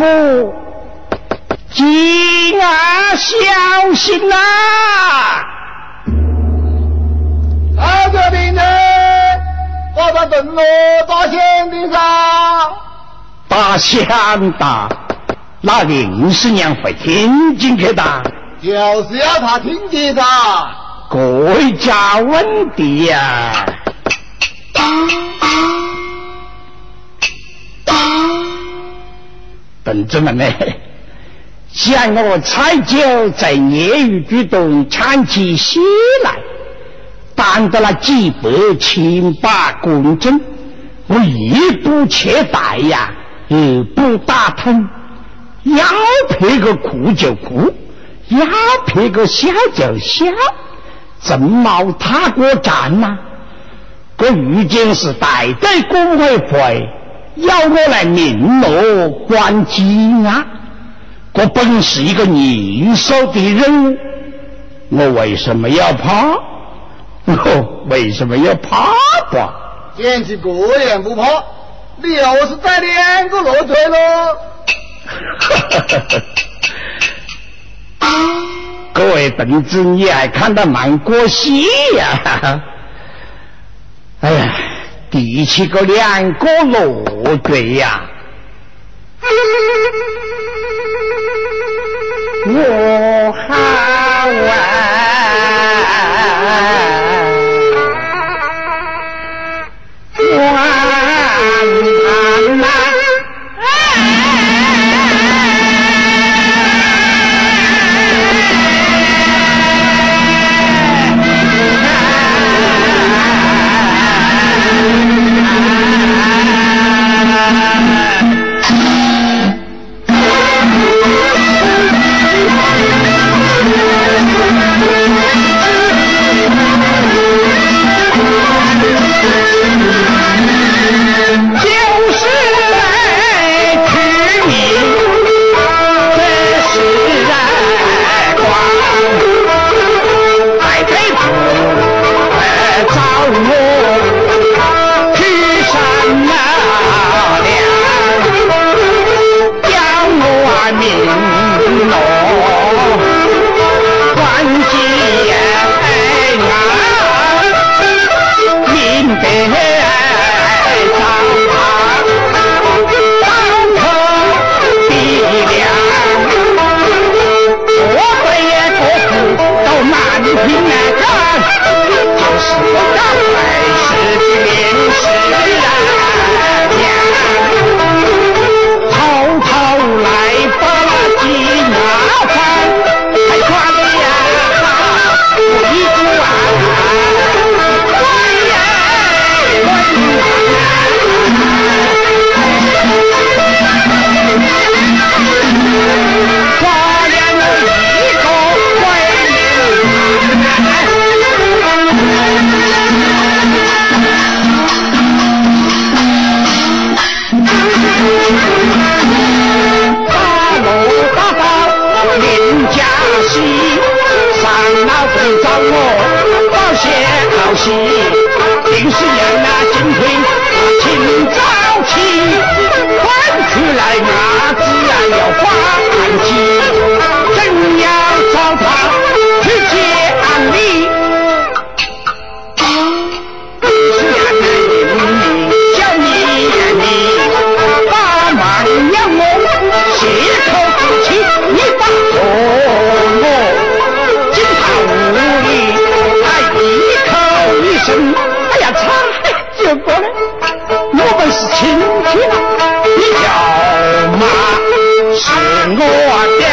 国父，吉啊，小心呐！大家兵呢？我在等我大仙的上。大仙大，那林师娘会听进去的。就是要他听的噻。国家问题呀！同志们呢？想我蔡九在业余举动唱起戏来，担得了几百千把公斤，我一步切带呀，二步打通，要拍个哭就哭，要拍个笑就笑。正毛踏过站呐！我如今是代代工会会，要我来明罗关机啊！我本是一个年少的人，我为什么要怕？我为什么要怕吧？简直过眼不怕，你又是带两个骆驼喽！各位同志，你还看得蛮过戏呀？哎呀，第七个两个不对呀，我喊我。是亲戚啦，你叫妈是我的。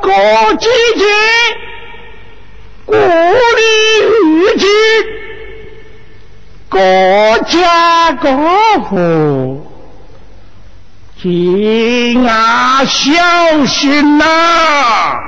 过几天，国里遇见各家各户，今啊小心呐、啊。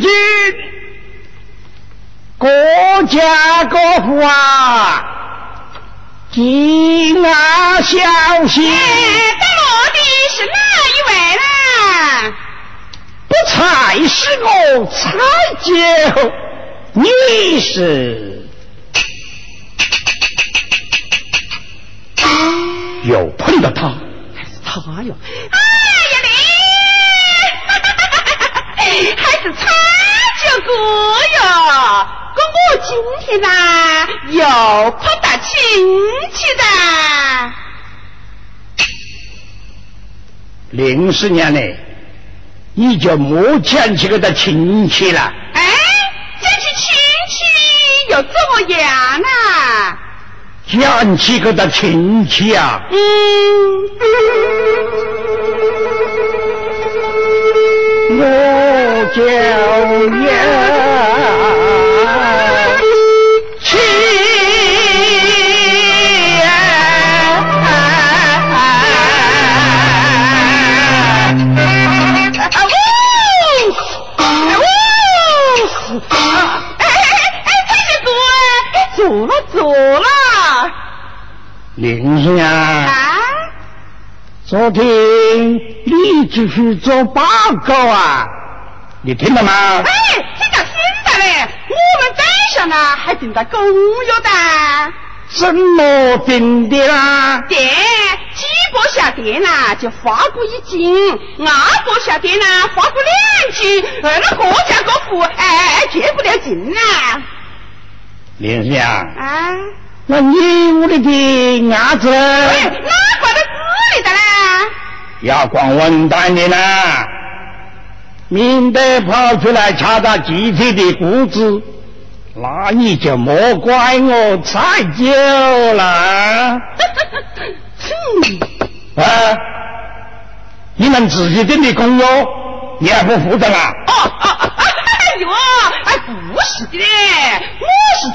今国家国父啊，今啊小心。哎，的是哪一位呢？不才是我才叫你是。有碰到他，他呀、呐又碰到亲戚的。零十年呢，你就莫讲起个的亲戚了。哎，讲起亲戚又怎么样啊？讲起个的亲戚啊，嗯，我就要昨天你继续做报告啊，你听到吗？哎，听到听到嘞，我们镇上啊还订到狗肉的。怎么定的啦？对，鸡脖下店呐就发过一斤，鸭脖下店呐发过两斤，呃，那各家各户哎哎不了劲呐。林生啊，啊？那你屋里的鸭子哎，哪挂到这里的啦？要光文蛋的呢，免得跑出来掐到集体的裤子，那你就莫怪我菜酒了。哼，啊，你们自己定的工作，你还不负责啊？哦哦，哎呦，哎不是的嘞，我是